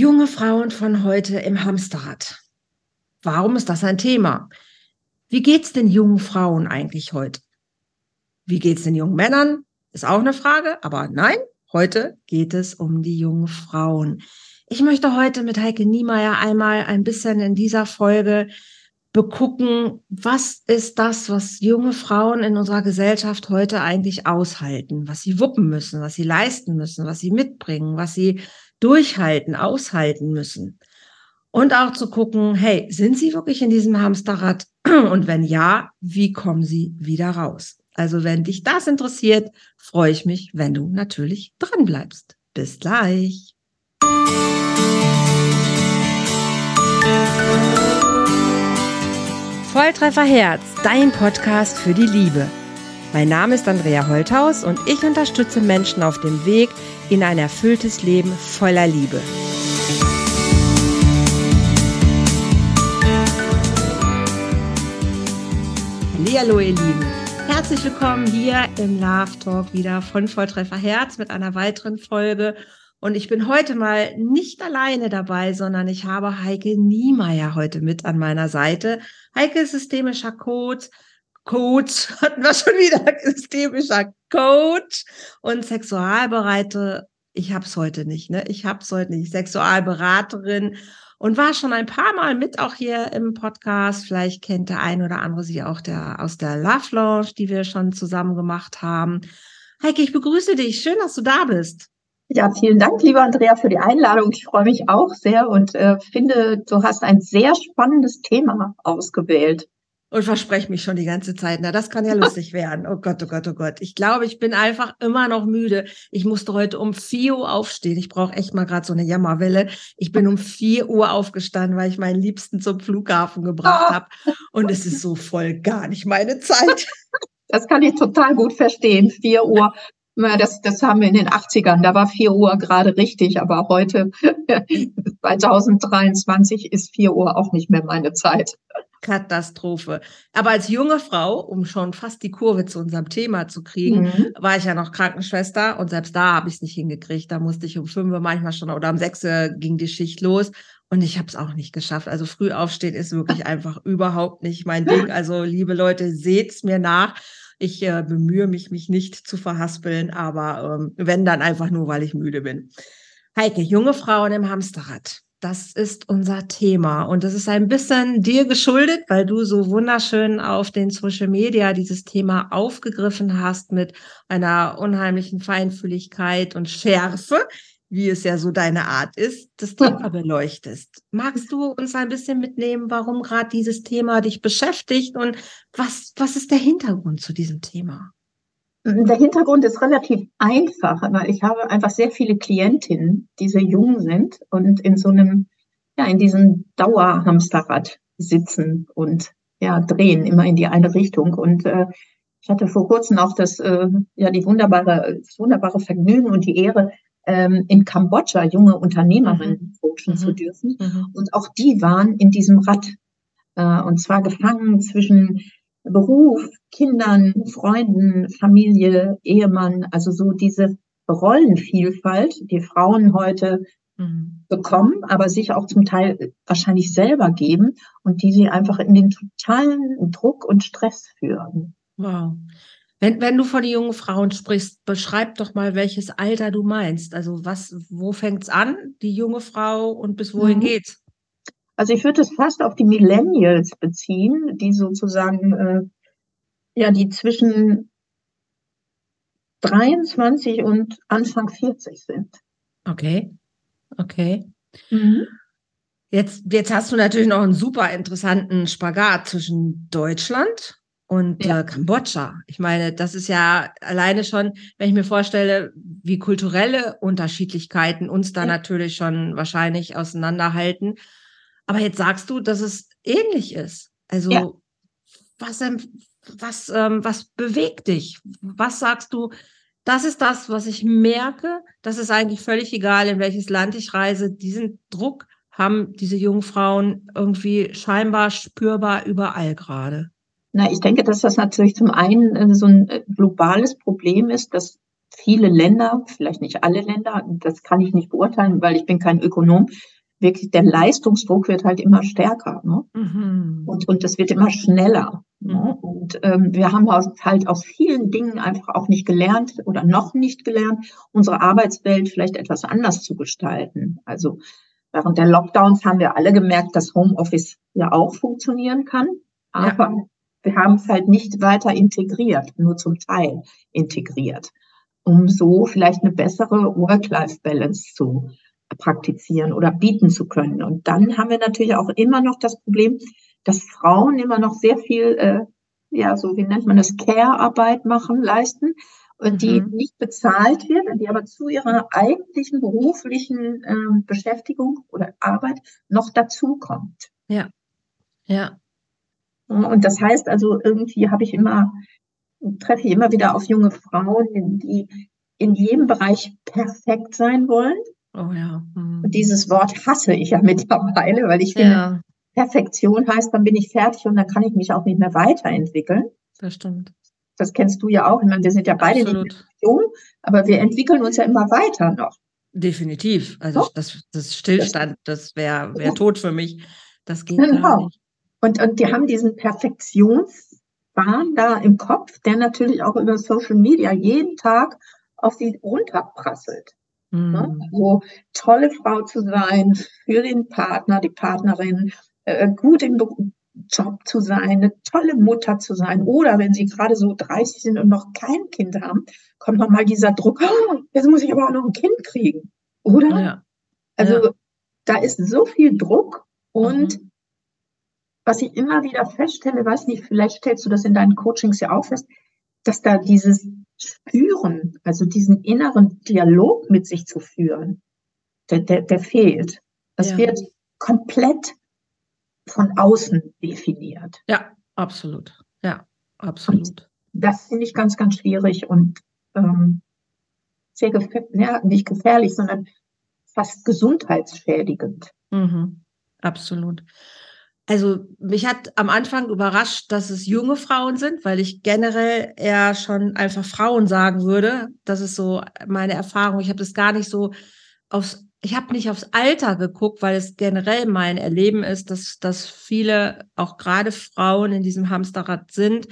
Junge Frauen von heute im Hamsterrad. Warum ist das ein Thema? Wie geht's den jungen Frauen eigentlich heute? Wie geht's den jungen Männern? Ist auch eine Frage, aber nein, heute geht es um die jungen Frauen. Ich möchte heute mit Heike Niemeyer einmal ein bisschen in dieser Folge begucken, was ist das, was junge Frauen in unserer Gesellschaft heute eigentlich aushalten, was sie wuppen müssen, was sie leisten müssen, was sie mitbringen, was sie durchhalten, aushalten müssen. Und auch zu gucken, hey, sind sie wirklich in diesem Hamsterrad? Und wenn ja, wie kommen sie wieder raus? Also wenn dich das interessiert, freue ich mich, wenn du natürlich dran bleibst. Bis gleich. Volltreffer Herz, dein Podcast für die Liebe. Mein Name ist Andrea Holthaus und ich unterstütze Menschen auf dem Weg in ein erfülltes Leben voller Liebe. Hallo ihr Lieben, herzlich willkommen hier im Love Talk wieder von Volltreffer Herz mit einer weiteren Folge. Und ich bin heute mal nicht alleine dabei, sondern ich habe Heike Niemeyer heute mit an meiner Seite. Heike ist systemischer Coach, Coach, hatten wir schon wieder, systemischer Coach und Sexualbereiter. Ich habe es heute nicht, ne? Ich habe es heute nicht. Sexualberaterin und war schon ein paar Mal mit auch hier im Podcast. Vielleicht kennt der ein oder andere sie auch der, aus der Love Lounge, die wir schon zusammen gemacht haben. Heike, ich begrüße dich. Schön, dass du da bist. Ja, vielen Dank, lieber Andrea, für die Einladung. Ich freue mich auch sehr und äh, finde, du hast ein sehr spannendes Thema ausgewählt und verspreche mich schon die ganze Zeit. Na, das kann ja lustig werden. Oh Gott, oh Gott, oh Gott. Ich glaube, ich bin einfach immer noch müde. Ich musste heute um vier Uhr aufstehen. Ich brauche echt mal gerade so eine Jammerwelle. Ich bin um vier Uhr aufgestanden, weil ich meinen Liebsten zum Flughafen gebracht habe. Und es ist so voll gar nicht meine Zeit. Das kann ich total gut verstehen. Vier Uhr. Das, das haben wir in den 80ern. Da war vier Uhr gerade richtig. Aber heute, 2023, ist vier Uhr auch nicht mehr meine Zeit. Katastrophe. Aber als junge Frau, um schon fast die Kurve zu unserem Thema zu kriegen, mhm. war ich ja noch Krankenschwester und selbst da habe ich es nicht hingekriegt. Da musste ich um fünf Uhr manchmal schon oder um sechs Uhr ging die Schicht los und ich habe es auch nicht geschafft. Also früh aufstehen ist wirklich einfach überhaupt nicht mein Ding. Also liebe Leute, seht's mir nach. Ich äh, bemühe mich, mich nicht zu verhaspeln, aber ähm, wenn dann einfach nur, weil ich müde bin. Heike, junge Frauen im Hamsterrad. Das ist unser Thema und das ist ein bisschen dir geschuldet, weil du so wunderschön auf den Social Media dieses Thema aufgegriffen hast mit einer unheimlichen Feinfühligkeit und Schärfe, wie es ja so deine Art ist, das Thema beleuchtest. Magst du uns ein bisschen mitnehmen, warum gerade dieses Thema dich beschäftigt und was, was ist der Hintergrund zu diesem Thema? Der Hintergrund ist relativ einfach, aber ich habe einfach sehr viele Klientinnen, die sehr jung sind und in so einem, ja, in diesem Dauerhamsterrad sitzen und ja, drehen immer in die eine Richtung. Und äh, ich hatte vor kurzem auch das, äh, ja, die wunderbare, das wunderbare Vergnügen und die Ehre, ähm, in Kambodscha junge Unternehmerinnen mhm. coachen mhm. zu dürfen. Mhm. Und auch die waren in diesem Rad. Äh, und zwar gefangen zwischen Beruf, Kindern, Freunden, Familie, Ehemann, also so diese Rollenvielfalt, die Frauen heute mhm. bekommen, aber sich auch zum Teil wahrscheinlich selber geben und die sie einfach in den totalen Druck und Stress führen. Wow. Wenn, wenn du von den jungen Frauen sprichst, beschreib doch mal, welches Alter du meinst. Also was, wo fängt's an, die junge Frau und bis wohin mhm. geht's? Also ich würde es fast auf die Millennials beziehen, die sozusagen, äh, ja, die zwischen 23 und Anfang 40 sind. Okay, okay. Mhm. Jetzt, jetzt hast du natürlich noch einen super interessanten Spagat zwischen Deutschland und ja. äh, Kambodscha. Ich meine, das ist ja alleine schon, wenn ich mir vorstelle, wie kulturelle Unterschiedlichkeiten uns da ja. natürlich schon wahrscheinlich auseinanderhalten. Aber jetzt sagst du, dass es ähnlich ist. Also ja. was, was, ähm, was bewegt dich? Was sagst du? Das ist das, was ich merke. Das ist eigentlich völlig egal, in welches Land ich reise. Diesen Druck haben diese jungen Frauen irgendwie scheinbar spürbar überall gerade. Na, ich denke, dass das natürlich zum einen äh, so ein äh, globales Problem ist, dass viele Länder, vielleicht nicht alle Länder, das kann ich nicht beurteilen, weil ich bin kein Ökonom, wirklich der Leistungsdruck wird halt immer stärker. Ne? Mhm. Und, und das wird immer schneller. Ne? Mhm. Und ähm, wir haben halt aus vielen Dingen einfach auch nicht gelernt oder noch nicht gelernt, unsere Arbeitswelt vielleicht etwas anders zu gestalten. Also während der Lockdowns haben wir alle gemerkt, dass Homeoffice ja auch funktionieren kann. Aber ja. wir haben es halt nicht weiter integriert, nur zum Teil integriert, um so vielleicht eine bessere Work-Life-Balance zu praktizieren oder bieten zu können. Und dann haben wir natürlich auch immer noch das Problem, dass Frauen immer noch sehr viel, äh, ja, so wie nennt man das, Care-Arbeit machen, leisten, und die mhm. nicht bezahlt wird, die aber zu ihrer eigentlichen beruflichen äh, Beschäftigung oder Arbeit noch dazukommt. Ja, ja. Und das heißt also, irgendwie habe ich immer, treffe ich immer wieder auf junge Frauen, die in jedem Bereich perfekt sein wollen. Oh ja. Hm. Und dieses Wort hasse ich ja mittlerweile, weil ich finde, ja. Perfektion heißt, dann bin ich fertig und dann kann ich mich auch nicht mehr weiterentwickeln. Das stimmt. Das kennst du ja auch. Ich meine, wir sind ja beide Absolut. in Perfektion, aber wir entwickeln uns ja immer weiter noch. Definitiv. Also so? das, das Stillstand, das wäre wär tot für mich. Das geht genau. nicht. Und, und die haben diesen Perfektionswahn da im Kopf, der natürlich auch über Social Media jeden Tag auf sie runterprasselt. Mhm. Ne? So tolle Frau zu sein für den Partner, die Partnerin, äh, gut im Job zu sein, eine tolle Mutter zu sein. Oder wenn sie gerade so 30 sind und noch kein Kind haben, kommt nochmal dieser Druck, oh, jetzt muss ich aber auch noch ein Kind kriegen. Oder? Ja. Also ja. da ist so viel Druck und mhm. was ich immer wieder feststelle, weiß nicht, vielleicht stellst du das in deinen Coachings ja auch fest, dass da dieses Spüren, also diesen inneren Dialog mit sich zu führen, der, der, der fehlt. Das ja. wird komplett von außen definiert. Ja, absolut. Ja, absolut. Und das finde ich ganz, ganz schwierig und ähm, sehr gefährlich, ja, nicht gefährlich, sondern fast gesundheitsschädigend. Mhm, absolut. Also mich hat am Anfang überrascht, dass es junge Frauen sind, weil ich generell eher schon einfach Frauen sagen würde. Das ist so meine Erfahrung. Ich habe das gar nicht so aufs, ich habe nicht aufs Alter geguckt, weil es generell mein Erleben ist, dass, dass viele, auch gerade Frauen in diesem Hamsterrad sind,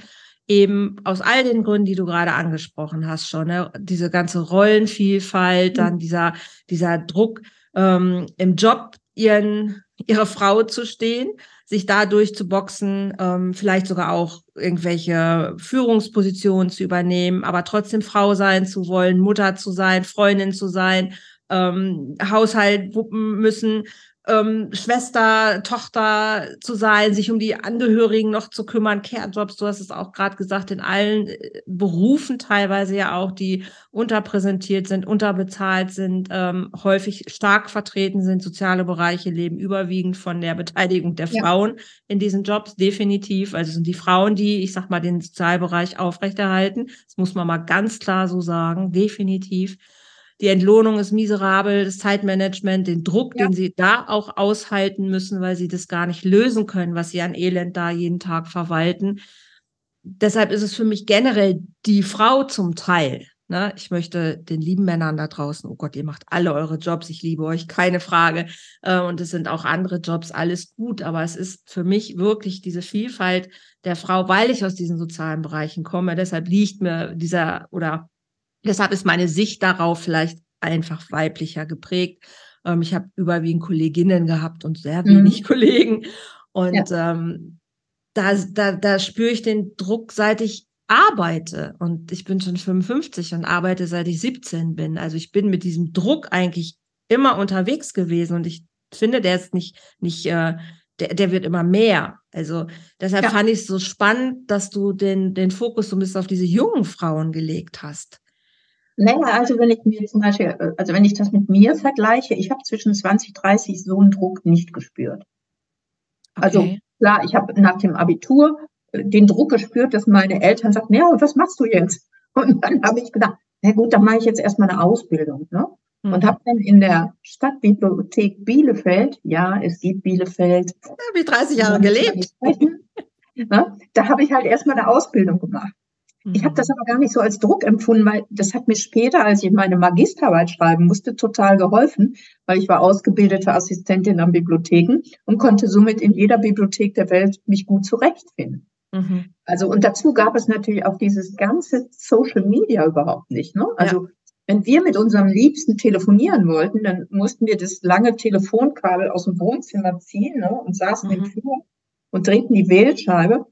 eben aus all den Gründen, die du gerade angesprochen hast schon, ne? diese ganze Rollenvielfalt, mhm. dann dieser, dieser Druck ähm, im Job, ihren, ihre Frau zu stehen sich da durchzuboxen, ähm, vielleicht sogar auch irgendwelche Führungspositionen zu übernehmen, aber trotzdem Frau sein zu wollen, Mutter zu sein, Freundin zu sein, ähm, Haushalt wuppen müssen, ähm, Schwester, Tochter zu sein, sich um die Angehörigen noch zu kümmern, Care-Jobs, du hast es auch gerade gesagt, in allen äh, Berufen teilweise ja auch, die unterpräsentiert sind, unterbezahlt sind, ähm, häufig stark vertreten sind. Soziale Bereiche leben überwiegend von der Beteiligung der ja. Frauen in diesen Jobs, definitiv. Also sind die Frauen, die, ich sag mal, den Sozialbereich aufrechterhalten. Das muss man mal ganz klar so sagen, definitiv die Entlohnung ist miserabel, das Zeitmanagement, den Druck, ja. den sie da auch aushalten müssen, weil sie das gar nicht lösen können, was sie an Elend da jeden Tag verwalten. Deshalb ist es für mich generell die Frau zum Teil. Ne? Ich möchte den lieben Männern da draußen, oh Gott, ihr macht alle eure Jobs, ich liebe euch, keine Frage. Äh, und es sind auch andere Jobs, alles gut. Aber es ist für mich wirklich diese Vielfalt der Frau, weil ich aus diesen sozialen Bereichen komme. Deshalb liegt mir dieser oder Deshalb ist meine Sicht darauf vielleicht einfach weiblicher geprägt. Ähm, ich habe überwiegend Kolleginnen gehabt und sehr wenig mhm. Kollegen. Und ja. ähm, da, da, da spüre ich den Druck, seit ich arbeite. Und ich bin schon 55 und arbeite, seit ich 17 bin. Also ich bin mit diesem Druck eigentlich immer unterwegs gewesen. Und ich finde, der ist nicht, nicht äh, der, der wird immer mehr. Also deshalb ja. fand ich es so spannend, dass du den, den Fokus so ein bisschen auf diese jungen Frauen gelegt hast. Naja, also wenn ich mir zum Beispiel, also wenn ich das mit mir vergleiche, ich habe zwischen 20, 30 so einen Druck nicht gespürt. Also okay. klar, ich habe nach dem Abitur äh, den Druck gespürt, dass meine Eltern sagten, ja, was machst du jetzt? Und dann habe ich gedacht, na gut, dann mache ich jetzt erstmal eine Ausbildung. Ne? Mhm. Und habe dann in der Stadtbibliothek Bielefeld, ja, es gibt Bielefeld. Da habe ich 30 Jahre gelebt. Ne? Da habe ich halt erstmal eine Ausbildung gemacht. Ich habe das aber gar nicht so als Druck empfunden, weil das hat mir später, als ich meine Magisterarbeit schreiben musste, total geholfen, weil ich war ausgebildete Assistentin an Bibliotheken und konnte somit in jeder Bibliothek der Welt mich gut zurechtfinden. Mhm. Also und dazu gab es natürlich auch dieses ganze Social Media überhaupt nicht. Ne? Also ja. wenn wir mit unserem Liebsten telefonieren wollten, dann mussten wir das lange Telefonkabel aus dem Wohnzimmer ziehen ne? und saßen mhm. im Flur und drehten die Wählscheibe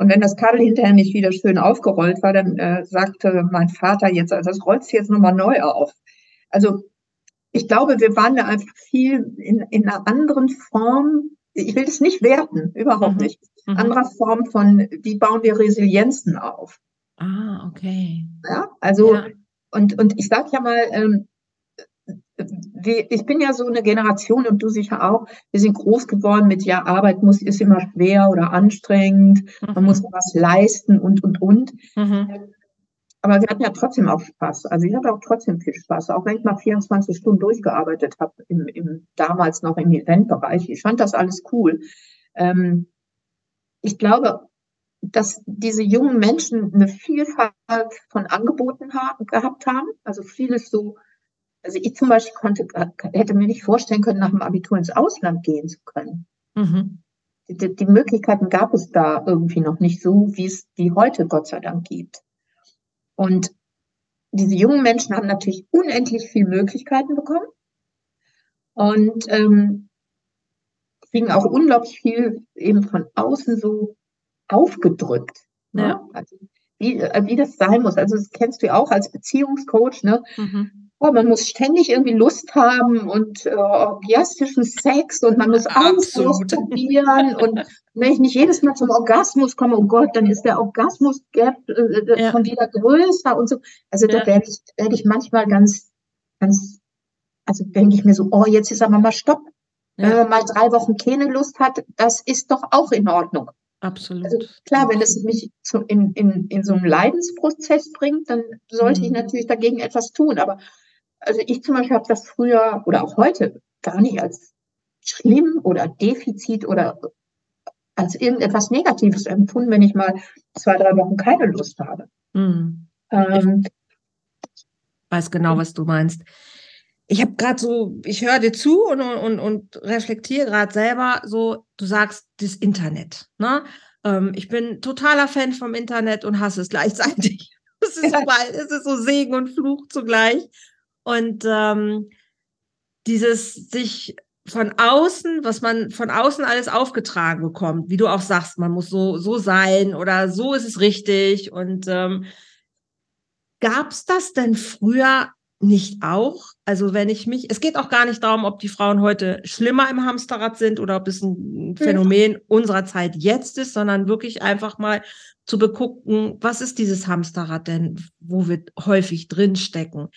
und wenn das Kabel hinterher nicht wieder schön aufgerollt war, dann äh, sagte mein Vater jetzt, also das rollst du jetzt nochmal neu auf. Also ich glaube, wir waren da einfach viel in, in einer anderen Form. Ich will das nicht werten, überhaupt mhm. nicht. Mhm. Anderer Form von, wie bauen wir Resilienzen auf? Ah, okay. Ja, also, ja. Und, und ich sage ja mal, ähm, ich bin ja so eine Generation und du sicher auch, wir sind groß geworden mit, ja, Arbeit muss, ist immer schwer oder anstrengend, mhm. man muss was leisten und, und, und. Mhm. Aber wir hatten ja trotzdem auch Spaß. Also ich hatte auch trotzdem viel Spaß, auch wenn ich mal 24 Stunden durchgearbeitet habe, im, im, damals noch im Eventbereich. Ich fand das alles cool. Ähm, ich glaube, dass diese jungen Menschen eine Vielfalt von Angeboten haben, gehabt haben, also vieles so also ich zum Beispiel konnte, hätte mir nicht vorstellen können, nach dem Abitur ins Ausland gehen zu können. Mhm. Die, die, Möglichkeiten gab es da irgendwie noch nicht so, wie es die heute Gott sei Dank gibt. Und diese jungen Menschen haben natürlich unendlich viele Möglichkeiten bekommen und ähm, kriegen auch unglaublich viel eben von außen so aufgedrückt. Ne? Ja. Also, wie, wie das sein muss. Also das kennst du auch als Beziehungscoach, ne? Mhm oh, man muss ständig irgendwie Lust haben und äh, orgiastischen Sex und man muss alles ausprobieren. und wenn ich nicht jedes Mal zum Orgasmus komme, oh Gott, dann ist der Orgasmus-Gap äh, äh ja. schon wieder größer und so. Also ja. da werde ich, werd ich manchmal ganz, ganz, also denke ich mir so, oh, jetzt ist aber mal Stopp. Ja. Wenn man mal drei Wochen keine Lust hat, das ist doch auch in Ordnung. Absolut. Also klar, wenn es mich zu, in, in, in so einen Leidensprozess bringt, dann sollte mhm. ich natürlich dagegen etwas tun. Aber also ich zum Beispiel habe das früher oder auch heute gar nicht als schlimm oder Defizit oder als irgendetwas Negatives empfunden, wenn ich mal zwei, drei Wochen keine Lust habe. Hm. Ähm, ich weiß genau, was du meinst. Ich habe gerade so, ich höre dir zu und, und, und reflektiere gerade selber so, du sagst das Internet. Ne? Ähm, ich bin totaler Fan vom Internet und hasse es gleichzeitig. Es ist, ja. es ist so Segen und Fluch zugleich. Und ähm, dieses sich von außen, was man von außen alles aufgetragen bekommt, wie du auch sagst, man muss so, so sein oder so ist es richtig. Und ähm, gab es das denn früher nicht auch? Also wenn ich mich, es geht auch gar nicht darum, ob die Frauen heute schlimmer im Hamsterrad sind oder ob es ein Phänomen unserer Zeit jetzt ist, sondern wirklich einfach mal zu begucken, was ist dieses Hamsterrad denn, wo wir häufig drinstecken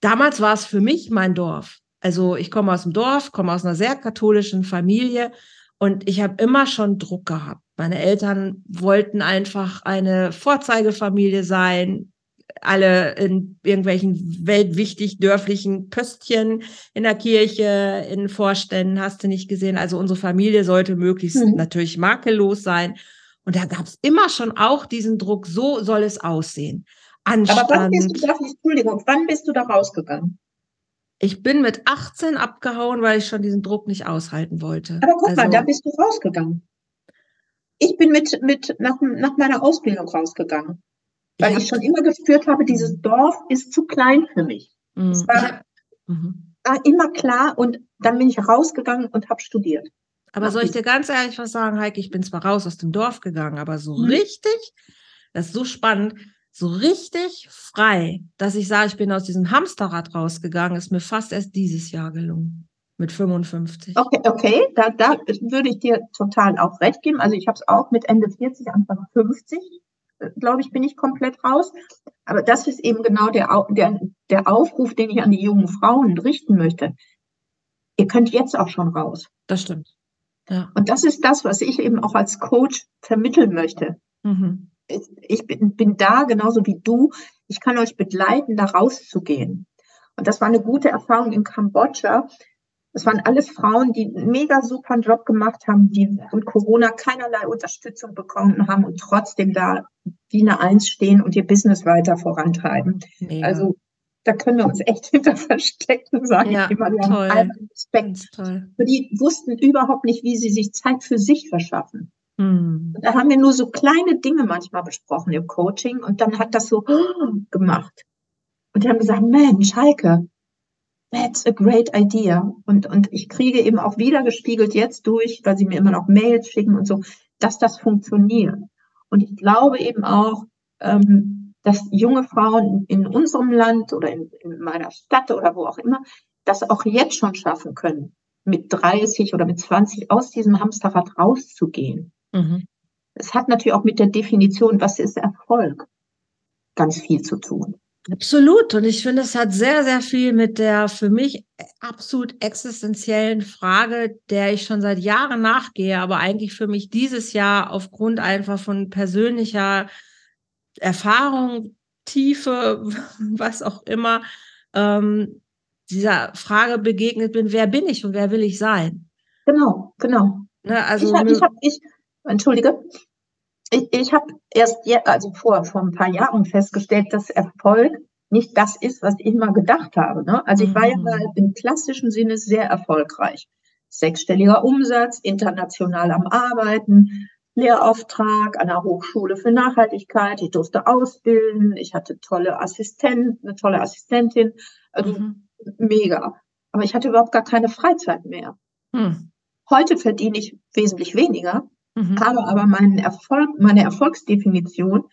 damals war es für mich mein Dorf. Also ich komme aus dem Dorf, komme aus einer sehr katholischen Familie und ich habe immer schon Druck gehabt. Meine Eltern wollten einfach eine Vorzeigefamilie sein, alle in irgendwelchen weltwichtig dörflichen Pöstchen in der Kirche, in Vorständen, hast du nicht gesehen. Also unsere Familie sollte möglichst mhm. natürlich makellos sein. Und da gab es immer schon auch diesen Druck, so soll es aussehen. Anstand. Aber wann bist du da, Entschuldigung, wann bist du da rausgegangen? Ich bin mit 18 abgehauen, weil ich schon diesen Druck nicht aushalten wollte. Aber guck also, mal, da bist du rausgegangen. Ich bin mit, mit nach, nach meiner Ausbildung rausgegangen. Weil ich, ich schon immer gespürt habe, dieses. Dorf ist zu klein für mich. Mhm. Es war, mhm. war immer klar und dann bin ich rausgegangen und habe studiert. Aber soll ich dir ganz ehrlich was sagen, Heike? Ich bin zwar raus aus dem Dorf gegangen, aber so mhm. richtig, das ist so spannend so richtig frei, dass ich sage, ich bin aus diesem Hamsterrad rausgegangen, ist mir fast erst dieses Jahr gelungen. Mit 55. Okay, okay, da, da würde ich dir total auch recht geben. Also ich habe es auch mit Ende 40, Anfang 50, äh, glaube ich, bin ich komplett raus. Aber das ist eben genau der, der, der Aufruf, den ich an die jungen Frauen richten möchte. Ihr könnt jetzt auch schon raus. Das stimmt. Ja. Und das ist das, was ich eben auch als Coach vermitteln möchte. Mhm ich bin, bin da genauso wie du. Ich kann euch begleiten, da rauszugehen. Und das war eine gute Erfahrung in Kambodscha. Es waren alles Frauen, die einen mega super Job gemacht haben, die von Corona keinerlei Unterstützung bekommen haben und trotzdem da wie eine Eins stehen und ihr Business weiter vorantreiben. Mega. Also da können wir uns echt hinter verstecken, sage ja, ich immer. Wir toll. haben allen Respekt. Toll. Die wussten überhaupt nicht, wie sie sich Zeit für sich verschaffen. Hm. Da haben wir nur so kleine Dinge manchmal besprochen im Coaching und dann hat das so gemacht. Und die haben gesagt, Mensch, Heike, that's a great idea. Und, und ich kriege eben auch wieder gespiegelt jetzt durch, weil sie mir immer noch Mails schicken und so, dass das funktioniert. Und ich glaube eben auch, ähm, dass junge Frauen in unserem Land oder in, in meiner Stadt oder wo auch immer, das auch jetzt schon schaffen können, mit 30 oder mit 20 aus diesem Hamsterrad rauszugehen. Mhm. Es hat natürlich auch mit der Definition, was ist Erfolg, ganz viel zu tun. Absolut. Und ich finde, es hat sehr, sehr viel mit der für mich absolut existenziellen Frage, der ich schon seit Jahren nachgehe, aber eigentlich für mich dieses Jahr aufgrund einfach von persönlicher Erfahrung, Tiefe, was auch immer, ähm, dieser Frage begegnet bin, wer bin ich und wer will ich sein? Genau, genau. Ne, also ich, ich, hab, ich, Entschuldige. Ich, ich habe erst, also vor, vor ein paar Jahren festgestellt, dass Erfolg nicht das ist, was ich immer gedacht habe. Ne? Also ich war ja mal mhm. im klassischen Sinne sehr erfolgreich. Sechsstelliger Umsatz, international am Arbeiten, Lehrauftrag an der Hochschule für Nachhaltigkeit. Ich durfte ausbilden. Ich hatte tolle Assistenten, eine tolle Assistentin. Also mhm. mega. Aber ich hatte überhaupt gar keine Freizeit mehr. Mhm. Heute verdiene ich wesentlich weniger, mhm. habe aber meinen Erfolg, meine Erfolgsdefinition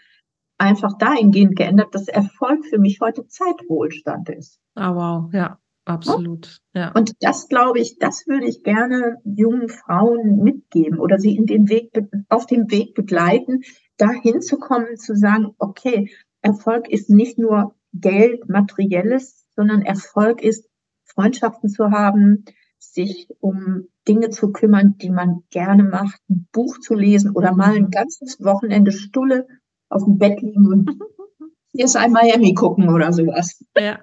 einfach dahingehend geändert, dass Erfolg für mich heute Zeitwohlstand ist. Ah, wow, ja, absolut. Ja. Und das glaube ich, das würde ich gerne jungen Frauen mitgeben oder sie in den Weg, auf dem Weg begleiten, dahin zu kommen, zu sagen, okay, Erfolg ist nicht nur Geld, Materielles, sondern Erfolg ist Freundschaften zu haben, sich um Dinge zu kümmern, die man gerne macht, ein Buch zu lesen oder mal ein ganzes Wochenende Stulle auf dem Bett liegen und hier ist ein Miami gucken oder sowas. Ja.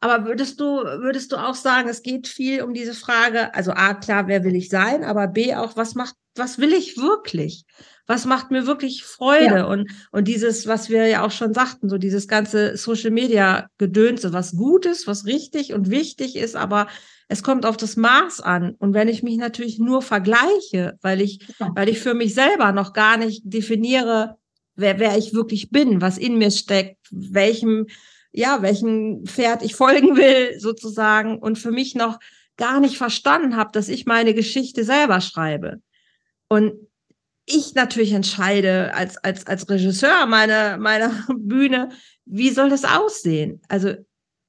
Aber würdest du, würdest du auch sagen, es geht viel um diese Frage, also A, klar, wer will ich sein, aber B auch, was macht, was will ich wirklich? Was macht mir wirklich Freude? Ja. Und, und dieses, was wir ja auch schon sagten, so dieses ganze Social Media Gedönse, was gut ist, was richtig und wichtig ist, aber es kommt auf das Maß an. Und wenn ich mich natürlich nur vergleiche, weil ich, ja. weil ich für mich selber noch gar nicht definiere, wer, wer ich wirklich bin, was in mir steckt, welchem, ja, welchem Pferd ich folgen will, sozusagen, und für mich noch gar nicht verstanden habe, dass ich meine Geschichte selber schreibe. Und ich natürlich entscheide als, als, als Regisseur meiner, meiner Bühne, wie soll das aussehen? Also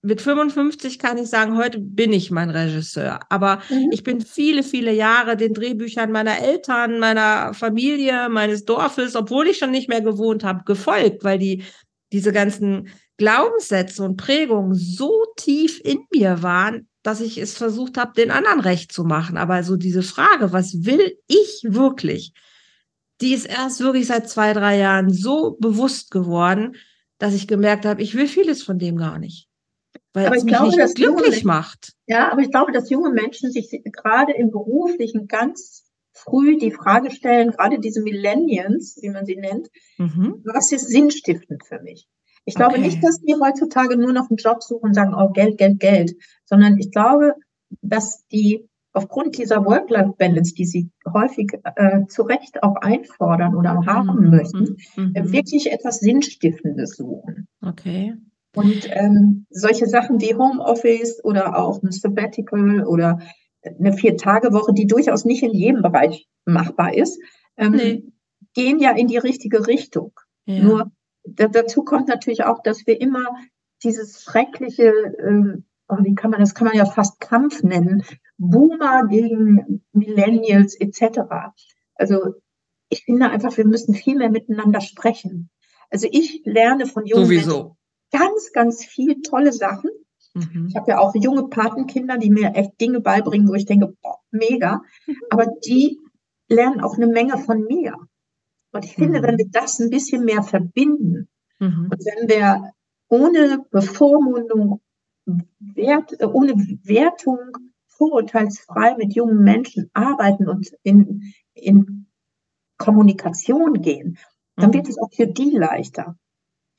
mit 55 kann ich sagen, heute bin ich mein Regisseur. Aber mhm. ich bin viele, viele Jahre den Drehbüchern meiner Eltern, meiner Familie, meines Dorfes, obwohl ich schon nicht mehr gewohnt habe, gefolgt, weil die diese ganzen Glaubenssätze und Prägungen so tief in mir waren, dass ich es versucht habe, den anderen recht zu machen. Aber so diese Frage, was will ich wirklich, die ist erst wirklich seit zwei, drei Jahren so bewusst geworden, dass ich gemerkt habe, ich will vieles von dem gar nicht weil aber es mich glaube, nicht glücklich junge, macht. Ja, aber ich glaube, dass junge Menschen sich gerade im Beruflichen ganz früh die Frage stellen, gerade diese Millennials, wie man sie nennt, mhm. was ist sinnstiftend für mich? Ich glaube okay. nicht, dass die heutzutage nur noch einen Job suchen und sagen, oh, Geld, Geld, Geld, sondern ich glaube, dass die aufgrund dieser Work-Life-Balance, die sie häufig äh, zu Recht auch einfordern oder haben mhm. möchten, mhm. wirklich etwas Sinnstiftendes suchen. Okay. Und ähm, solche Sachen wie Homeoffice oder auch ein Sabbatical oder eine Vier-Tage-Woche, die durchaus nicht in jedem Bereich machbar ist, ähm, nee. gehen ja in die richtige Richtung. Ja. Nur dazu kommt natürlich auch, dass wir immer dieses schreckliche, ähm, wie kann man das, kann man ja fast Kampf nennen, Boomer gegen Millennials etc. Also ich finde einfach, wir müssen viel mehr miteinander sprechen. Also ich lerne von jungen Sowieso. Menschen ganz, ganz viel tolle Sachen. Mhm. Ich habe ja auch junge Patenkinder, die mir echt Dinge beibringen, wo ich denke, boah, mega. Mhm. Aber die lernen auch eine Menge von mir. Und ich finde, mhm. wenn wir das ein bisschen mehr verbinden mhm. und wenn wir ohne Bevormundung, Wert, äh, ohne Wertung vorurteilsfrei mit jungen Menschen arbeiten und in, in Kommunikation gehen, dann mhm. wird es auch für die leichter.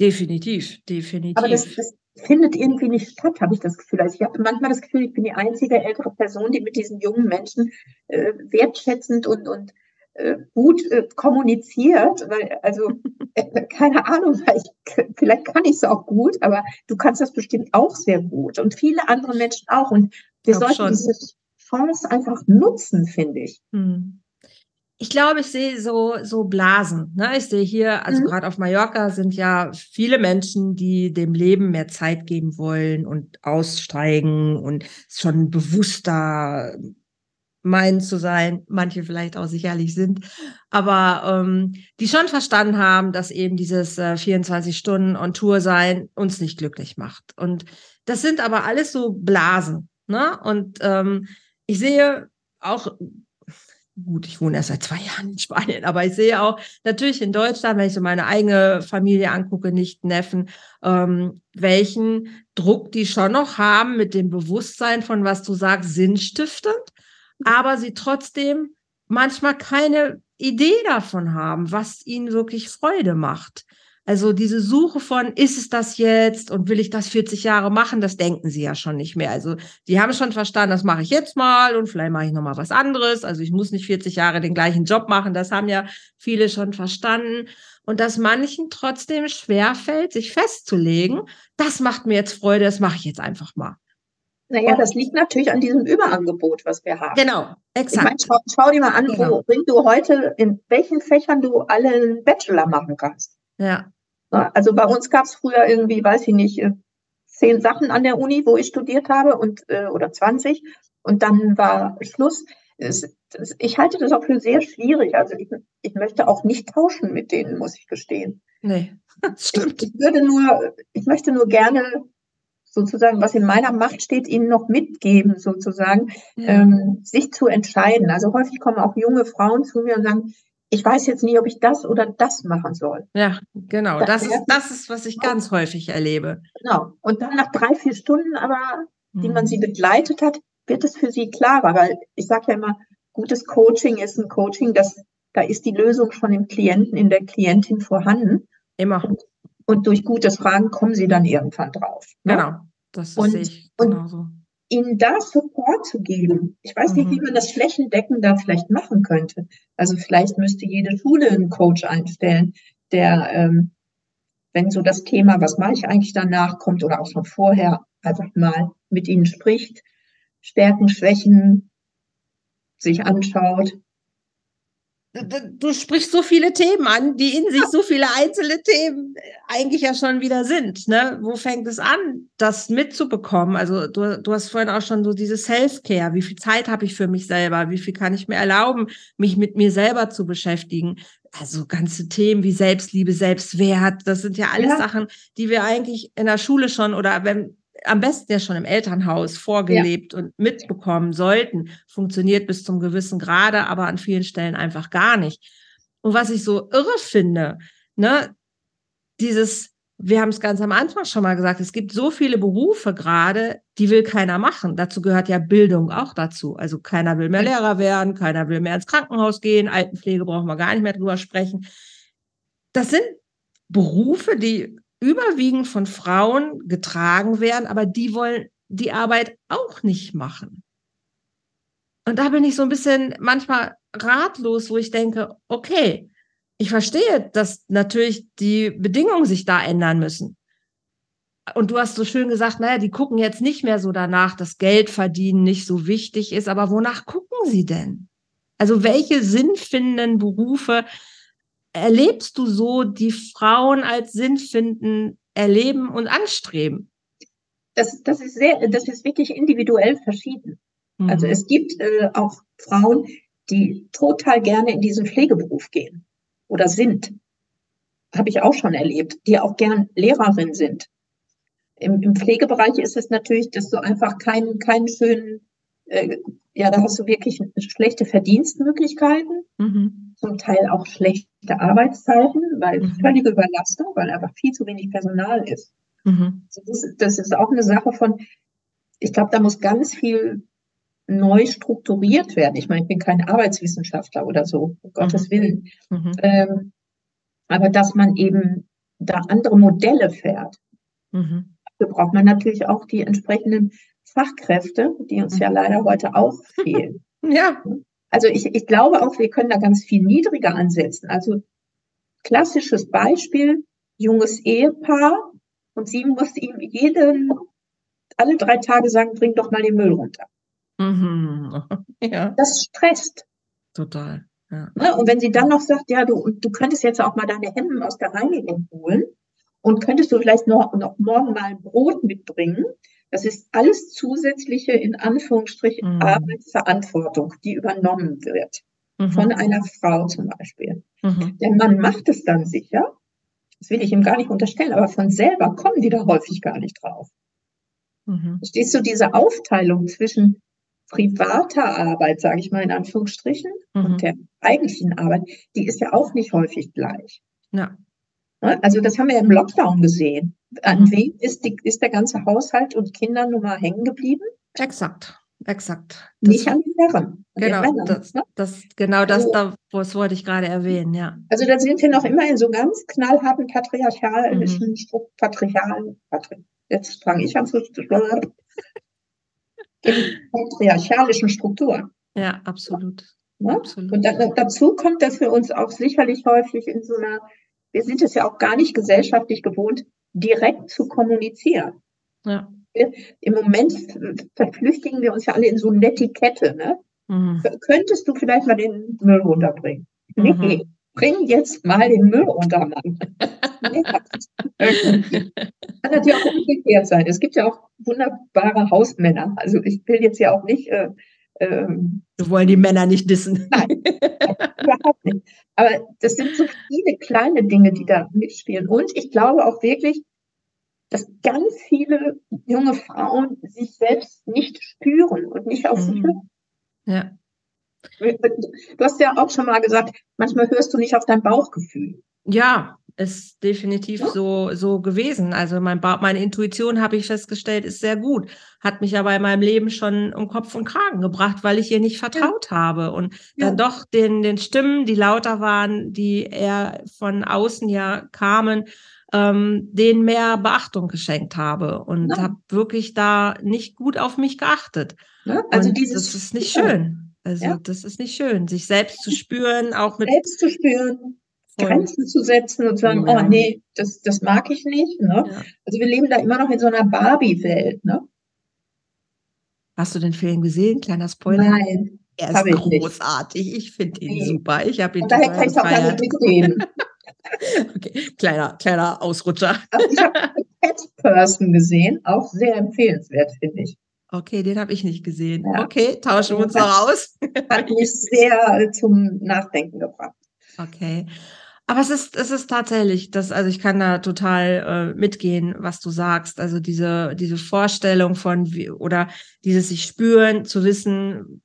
Definitiv, definitiv. Aber das, das findet irgendwie nicht statt, habe ich das Gefühl. Also ich habe manchmal das Gefühl, ich bin die einzige ältere Person, die mit diesen jungen Menschen äh, wertschätzend und, und äh, gut äh, kommuniziert. Weil, also äh, keine Ahnung, ich, vielleicht kann ich es auch gut, aber du kannst das bestimmt auch sehr gut und viele andere Menschen auch. Und wir sollten schon. diese Chance einfach nutzen, finde ich. Hm ich glaube, ich sehe so, so Blasen. Ne? Ich sehe hier, also mhm. gerade auf Mallorca sind ja viele Menschen, die dem Leben mehr Zeit geben wollen und aussteigen und schon bewusster meinen zu sein, manche vielleicht auch sicherlich sind, aber ähm, die schon verstanden haben, dass eben dieses äh, 24 Stunden on Tour sein uns nicht glücklich macht. Und das sind aber alles so Blasen. Ne? Und ähm, ich sehe auch gut, ich wohne erst seit zwei Jahren in Spanien, aber ich sehe auch natürlich in Deutschland, wenn ich so meine eigene Familie angucke, nicht Neffen, ähm, welchen Druck die schon noch haben mit dem Bewusstsein von, was du sagst, sinnstiftend, aber sie trotzdem manchmal keine Idee davon haben, was ihnen wirklich Freude macht. Also diese Suche von, ist es das jetzt und will ich das 40 Jahre machen, das denken sie ja schon nicht mehr. Also die haben schon verstanden, das mache ich jetzt mal und vielleicht mache ich nochmal was anderes. Also ich muss nicht 40 Jahre den gleichen Job machen, das haben ja viele schon verstanden. Und dass manchen trotzdem schwerfällt, sich festzulegen, das macht mir jetzt Freude, das mache ich jetzt einfach mal. Naja, das liegt natürlich an diesem Überangebot, was wir haben. Genau, exakt. Ich meine, schau, schau, dir mal an, genau. wo, du heute, in welchen Fächern du alle einen Bachelor machen kannst. Ja. Also bei uns gab es früher irgendwie, weiß ich nicht, äh, zehn Sachen an der Uni, wo ich studiert habe und äh, oder 20 und dann war Schluss. Ich halte das auch für sehr schwierig. Also ich, ich möchte auch nicht tauschen mit denen, muss ich gestehen. Nee, das stimmt. Ich, ich würde nur, ich möchte nur gerne sozusagen, was in meiner Macht steht, ihnen noch mitgeben, sozusagen, ja. ähm, sich zu entscheiden. Also häufig kommen auch junge Frauen zu mir und sagen, ich weiß jetzt nicht, ob ich das oder das machen soll. Ja, genau. Das, ist, das ist, was ich ganz häufig erlebe. Genau. Und dann nach drei, vier Stunden aber, die man sie mhm. begleitet hat, wird es für sie klarer, weil ich sage ja immer, gutes Coaching ist ein Coaching, das, da ist die Lösung schon im Klienten, in der Klientin vorhanden. Immer. Und, und durch gutes Fragen kommen sie dann irgendwann drauf. Ne? Genau. Das und, sehe ich genauso. Und ihnen da Support zu geben. Ich weiß nicht, wie mhm. man das flächendeckend da vielleicht machen könnte. Also vielleicht müsste jede Schule einen Coach einstellen, der, ähm, wenn so das Thema, was mache ich eigentlich danach, kommt oder auch schon vorher, einfach mal mit ihnen spricht, Stärken, Schwächen sich anschaut du sprichst so viele Themen an, die in sich so viele einzelne Themen eigentlich ja schon wieder sind. Ne? Wo fängt es an, das mitzubekommen? Also du, du hast vorhin auch schon so diese Self-Care. Wie viel Zeit habe ich für mich selber? Wie viel kann ich mir erlauben, mich mit mir selber zu beschäftigen? Also ganze Themen wie Selbstliebe, Selbstwert, das sind ja alles ja. Sachen, die wir eigentlich in der Schule schon oder wenn am besten ja schon im Elternhaus vorgelebt ja. und mitbekommen sollten, funktioniert bis zum gewissen Grade, aber an vielen Stellen einfach gar nicht. Und was ich so irre finde, ne, dieses, wir haben es ganz am Anfang schon mal gesagt, es gibt so viele Berufe gerade, die will keiner machen. Dazu gehört ja Bildung auch dazu. Also keiner will mehr Lehrer werden, keiner will mehr ins Krankenhaus gehen, Altenpflege brauchen wir gar nicht mehr drüber sprechen. Das sind Berufe, die überwiegend von Frauen getragen werden, aber die wollen die Arbeit auch nicht machen. Und da bin ich so ein bisschen manchmal ratlos, wo ich denke, okay, ich verstehe, dass natürlich die Bedingungen sich da ändern müssen. Und du hast so schön gesagt, naja, die gucken jetzt nicht mehr so danach, dass Geld verdienen nicht so wichtig ist, aber wonach gucken sie denn? Also welche sinnfindenden Berufe erlebst du so die Frauen als Sinnfinden erleben und anstreben? Das, das, ist sehr, das ist wirklich individuell verschieden. Mhm. Also es gibt äh, auch Frauen, die total gerne in diesen Pflegeberuf gehen oder sind. Habe ich auch schon erlebt, die auch gern Lehrerin sind. Im, Im, Pflegebereich ist es natürlich, dass du einfach keinen, keinen schönen, äh, ja, da hast du wirklich schlechte Verdienstmöglichkeiten. Mhm zum Teil auch schlechte Arbeitszeiten, weil mhm. völlige Überlastung, weil einfach viel zu wenig Personal ist. Mhm. Das, das, ist auch eine Sache von, ich glaube, da muss ganz viel neu strukturiert werden. Ich meine, ich bin kein Arbeitswissenschaftler oder so, um Gottes mhm. Willen. Mhm. Ähm, aber dass man eben da andere Modelle fährt. Mhm. Dafür braucht man natürlich auch die entsprechenden Fachkräfte, die uns ja mhm. leider heute auch fehlen. ja. Also ich, ich glaube auch, wir können da ganz viel niedriger ansetzen. Also klassisches Beispiel, junges Ehepaar und sie muss ihm jeden, alle drei Tage sagen, bring doch mal den Müll runter. Mhm. Ja. Das stresst. Total. Ja. Ne? Und wenn sie dann noch sagt, ja, du, du könntest jetzt auch mal deine Hemden aus der Reinigung holen und könntest du vielleicht noch, noch morgen mal ein Brot mitbringen, das ist alles zusätzliche, in Anführungsstrichen, mhm. Arbeitsverantwortung, die übernommen wird. Mhm. Von einer Frau zum Beispiel. Mhm. Der Mann macht es dann sicher. Das will ich ihm gar nicht unterstellen, aber von selber kommen die da häufig gar nicht drauf. Mhm. Stehst du diese Aufteilung zwischen privater Arbeit, sage ich mal in Anführungsstrichen, und mhm. der eigentlichen Arbeit, die ist ja auch nicht häufig gleich. Ja. Ne? Also das haben wir im Lockdown gesehen. An mhm. wem ist, die, ist der ganze Haushalt und Kinder nun mal hängen geblieben? Exakt, exakt. Das, Nicht an den Herren. Genau, Männern, das, ne? das, genau das, also, da, das wollte ich gerade erwähnen, ja. Also da sind wir noch immer in so ganz knallharten patriarchalischen, mhm. patriarchalen, patri jetzt fange ich an zu in patriarchalischen Strukturen. Ja, absolut. Ne? absolut. Und da, dazu kommt, dass wir uns auch sicherlich häufig in so einer wir sind es ja auch gar nicht gesellschaftlich gewohnt, direkt zu kommunizieren. Ja. Im Moment verflüchtigen wir uns ja alle in so Netiquette. Ne? Mhm. Könntest du vielleicht mal den Müll runterbringen? Mhm. Nee, bring jetzt mal den Müll runter, Mann. nee, Kann natürlich auch umgekehrt sein. Es gibt ja auch wunderbare Hausmänner. Also ich will jetzt ja auch nicht äh, ähm, Wir wollen die Männer nicht dissen. Nein, überhaupt nicht. Aber das sind so viele kleine Dinge, die da mitspielen. Und ich glaube auch wirklich, dass ganz viele junge Frauen sich selbst nicht spüren und nicht auf sich hören. Ja. Du hast ja auch schon mal gesagt, manchmal hörst du nicht auf dein Bauchgefühl. Ja, ist definitiv ja. so, so gewesen. Also mein ba meine Intuition, habe ich festgestellt, ist sehr gut. Hat mich aber in meinem Leben schon um Kopf und Kragen gebracht, weil ich ihr nicht vertraut ja. habe. Und ja. dann doch den, den Stimmen, die lauter waren, die eher von außen ja kamen, ähm, denen mehr Beachtung geschenkt habe. Und habe wirklich da nicht gut auf mich geachtet. Also und dieses, das ist nicht schön. Also das ist nicht schön, sich selbst zu spüren, auch mit selbst zu spüren Grenzen zu setzen und zu sagen, ja. oh nee, das, das mag ich nicht. Ne? Ja. Also wir leben da immer noch in so einer Barbie-Welt. Ne? Hast du den Film gesehen? Kleiner Spoiler. Nein. Er ist großartig. Nicht. Ich finde ihn nee. super. Ich habe ihn und daher kann ich auch gar nicht mitreden. okay, kleiner, kleiner Ausrutscher. Also ich habe Cat Person gesehen, auch sehr empfehlenswert, finde ich. Okay, den habe ich nicht gesehen. Ja. Okay, tauschen wir uns noch aus. Hat mich sehr zum Nachdenken gebracht. Okay. Aber es ist, es ist tatsächlich, das, also ich kann da total äh, mitgehen, was du sagst. Also diese, diese Vorstellung von wie, oder dieses sich spüren, zu wissen,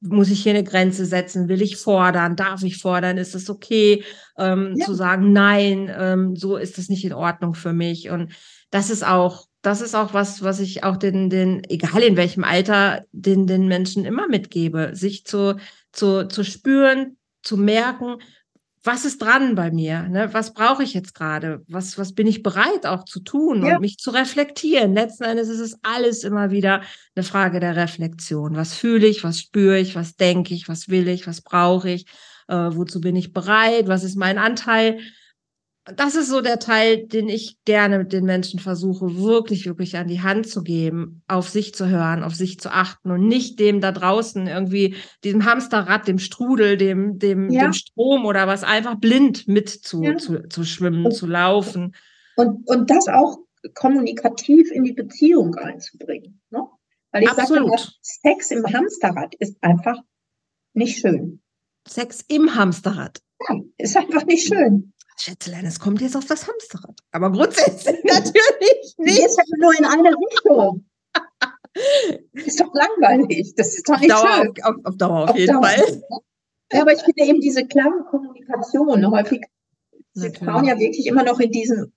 muss ich hier eine Grenze setzen, will ich fordern, darf ich fordern, ist es okay, ähm, ja. zu sagen, nein, ähm, so ist es nicht in Ordnung für mich. Und das ist auch, das ist auch was, was ich auch den, den, egal in welchem Alter, den, den Menschen immer mitgebe, sich zu, zu, zu spüren, zu merken, was ist dran bei mir? Ne? Was brauche ich jetzt gerade? Was, was bin ich bereit auch zu tun ja. und mich zu reflektieren? Letzten Endes ist es alles immer wieder eine Frage der Reflexion. Was fühle ich? Was spüre ich? Was denke ich? Was will ich? Was brauche ich? Äh, wozu bin ich bereit? Was ist mein Anteil? Das ist so der Teil, den ich gerne mit den Menschen versuche, wirklich, wirklich an die Hand zu geben, auf sich zu hören, auf sich zu achten und nicht dem da draußen irgendwie, diesem Hamsterrad, dem Strudel, dem, dem, ja. dem Strom oder was einfach blind mit zu, ja. zu, zu schwimmen, und, zu laufen. Und, und das auch kommunikativ in die Beziehung einzubringen. Ne? Weil ich Absolut. sage, Sex im Hamsterrad ist einfach nicht schön. Sex im Hamsterrad. Ja, ist einfach nicht schön. Schätzelein, es kommt jetzt auf das Hamsterrad. Aber grundsätzlich natürlich nicht. Jetzt halt nur in eine Richtung. ist doch langweilig. Das ist doch nicht Dauer, schön. Auf, auf, auf Dauer auf, auf jeden Dauer. Fall. Ja, aber ich finde eben diese klare Kommunikation. Häufig sind Frauen ja wirklich immer noch in diesem,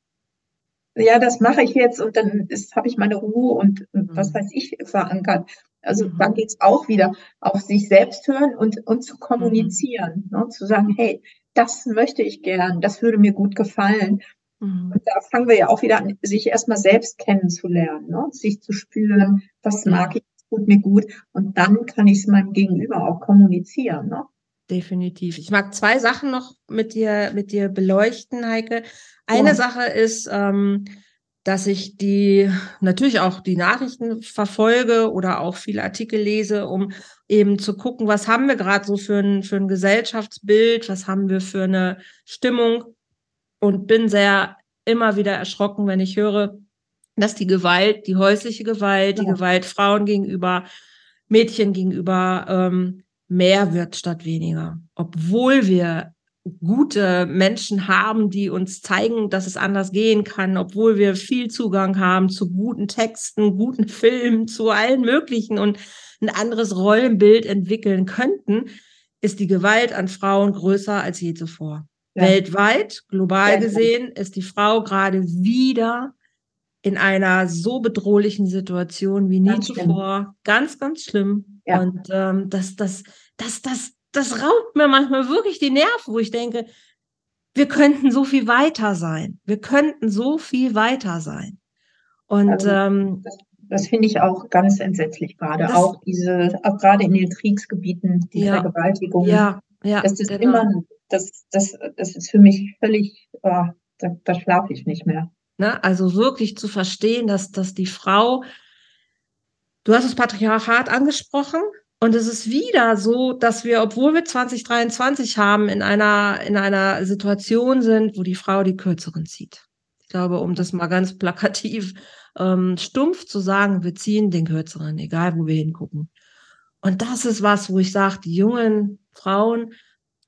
ja, das mache ich jetzt und dann habe ich meine Ruhe und, und mhm. was weiß ich verankert. Also mhm. da geht es auch wieder auf sich selbst hören und, und zu kommunizieren, mhm. ne? zu sagen, hey, das möchte ich gern, das würde mir gut gefallen. Mhm. Und da fangen wir ja auch wieder an, sich erstmal selbst kennenzulernen, ne? sich zu spüren, was mag ich, was tut mir gut. Und dann kann ich es meinem Gegenüber auch kommunizieren. Ne? Definitiv. Ich mag zwei Sachen noch mit dir, mit dir beleuchten, Heike. Eine ja. Sache ist, ähm, dass ich die natürlich auch die Nachrichten verfolge oder auch viele Artikel lese, um eben zu gucken, was haben wir gerade so für ein, für ein Gesellschaftsbild, was haben wir für eine Stimmung und bin sehr immer wieder erschrocken, wenn ich höre, dass die Gewalt, die häusliche Gewalt, ja. die Gewalt Frauen gegenüber, Mädchen gegenüber ähm, mehr wird statt weniger. Obwohl wir gute Menschen haben, die uns zeigen, dass es anders gehen kann, obwohl wir viel Zugang haben zu guten Texten, guten Filmen, zu allen möglichen und ein anderes Rollenbild entwickeln könnten, ist die Gewalt an Frauen größer als je zuvor. Ja. Weltweit, global ja. gesehen, ist die Frau gerade wieder in einer so bedrohlichen Situation wie nie ganz zuvor. Schlimm. Ganz, ganz schlimm. Ja. Und ähm, das, das, das, das das raubt mir manchmal wirklich die Nerven, wo ich denke, wir könnten so viel weiter sein. Wir könnten so viel weiter sein. Und also, ähm, das, das finde ich auch ganz entsetzlich gerade. Auch diese, auch gerade in den Kriegsgebieten, die ja, Vergewaltigung. Ja, ja. Das ist genau. immer, das, das, das ist für mich völlig, oh, da, da schlafe ich nicht mehr. Ne? Also wirklich zu verstehen, dass, dass die Frau, du hast das Patriarchat angesprochen, und es ist wieder so, dass wir, obwohl wir 2023 haben, in einer, in einer Situation sind, wo die Frau die Kürzeren zieht. Ich glaube, um das mal ganz plakativ ähm, stumpf zu sagen, wir ziehen den Kürzeren, egal wo wir hingucken. Und das ist was, wo ich sage, die jungen Frauen,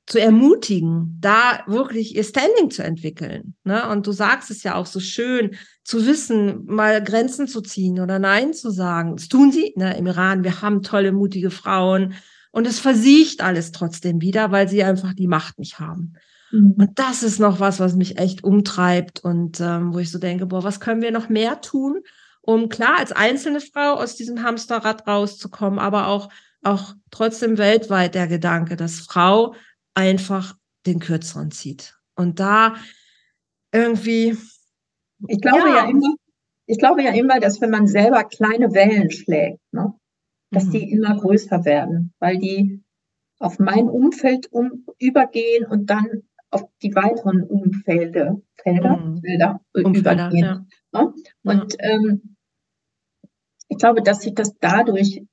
zu ermutigen, da wirklich ihr Standing zu entwickeln. Ne? Und du sagst es ja auch so schön, zu wissen, mal Grenzen zu ziehen oder Nein zu sagen. Das tun sie ne, im Iran. Wir haben tolle, mutige Frauen. Und es versiegt alles trotzdem wieder, weil sie einfach die Macht nicht haben. Mhm. Und das ist noch was, was mich echt umtreibt und ähm, wo ich so denke, boah, was können wir noch mehr tun, um klar als einzelne Frau aus diesem Hamsterrad rauszukommen, aber auch auch trotzdem weltweit der Gedanke, dass Frau einfach den Kürzeren zieht. Und da irgendwie. Ich glaube ja, ja immer, ich glaube ja immer, dass wenn man selber kleine Wellen schlägt, ne, dass mhm. die immer größer werden, weil die auf mein Umfeld um, übergehen und dann auf die weiteren Umfelder, Felder, mhm. Felder Umfelder, übergehen. Ja. Ne? Und ja. ähm, ich glaube, dass sich das dadurch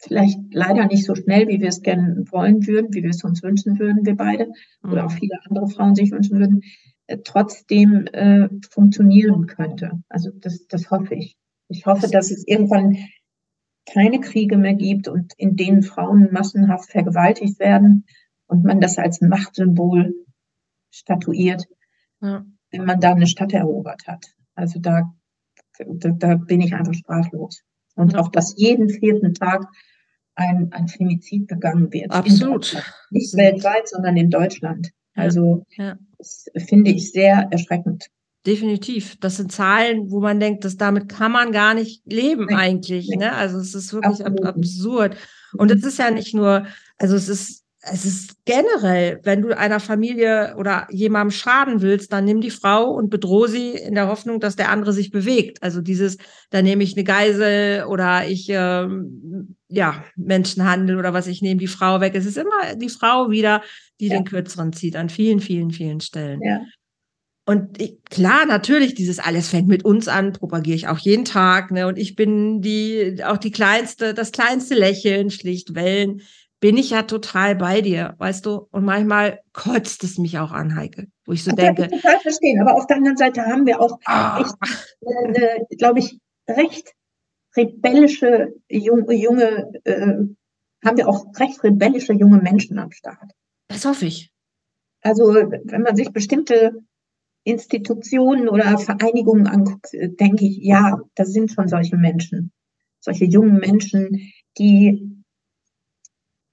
vielleicht leider nicht so schnell, wie wir es gerne wollen würden, wie wir es uns wünschen würden, wir beide, mhm. oder auch viele andere Frauen sich wünschen würden, äh, trotzdem äh, funktionieren könnte. Also das, das hoffe ich. Ich hoffe, dass es irgendwann keine Kriege mehr gibt und in denen Frauen massenhaft vergewaltigt werden und man das als Machtsymbol statuiert, ja. wenn man da eine Stadt erobert hat. Also da, da, da bin ich einfach sprachlos. Und auch, dass jeden vierten Tag ein, ein Femizid begangen wird. Absolut. Nicht weltweit, sondern in Deutschland. Also ja. das finde ich sehr erschreckend. Definitiv. Das sind Zahlen, wo man denkt, dass damit kann man gar nicht leben nee. eigentlich. Ne? Also es ist wirklich ab absurd. Und es ist ja nicht nur, also es ist es ist generell, wenn du einer Familie oder jemandem schaden willst, dann nimm die Frau und bedrohe sie in der Hoffnung, dass der andere sich bewegt. Also dieses, da nehme ich eine Geisel oder ich, ähm, ja, Menschenhandel oder was, ich nehme die Frau weg. Es ist immer die Frau wieder, die ja. den Kürzeren zieht an vielen, vielen, vielen Stellen. Ja. Und ich, klar, natürlich, dieses alles fängt mit uns an, propagiere ich auch jeden Tag. Ne? Und ich bin die, auch die kleinste, das kleinste Lächeln, schlicht Wellen bin ich ja total bei dir, weißt du? Und manchmal kotzt es mich auch an, Heike, wo ich so das denke. Ich total verstehen. Aber auf der anderen Seite haben wir auch, ah. äh, glaube ich, recht rebellische junge, junge äh, haben wir auch recht rebellische junge Menschen am Start. Das hoffe ich. Also wenn man sich bestimmte Institutionen oder Vereinigungen anguckt, denke ich, ja, das sind schon solche Menschen, solche jungen Menschen, die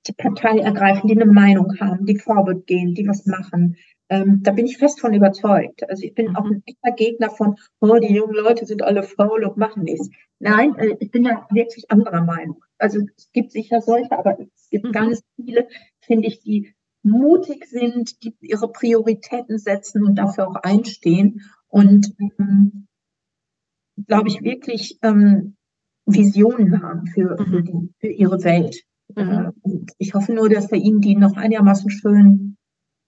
die Partei ergreifen, die eine Meinung haben, die Vorbild gehen, die was machen, Ähm, da bin ich fest von überzeugt. Also ich bin mhm. auch ein echter Gegner von, oh, die jungen Leute sind alle faul und machen nichts. Nein, äh, ich bin ja wirklich anderer Meinung. Also es gibt sicher solche, aber es gibt mhm. ganz viele, finde ich, die mutig sind, die ihre Prioritäten setzen und dafür auch einstehen und ähm, glaube ich wirklich ähm, Visionen haben für, für, mhm. die, für ihre Welt. Mhm. Äh, ich hoffe nur, dass wir ihnen die noch einigermaßen schön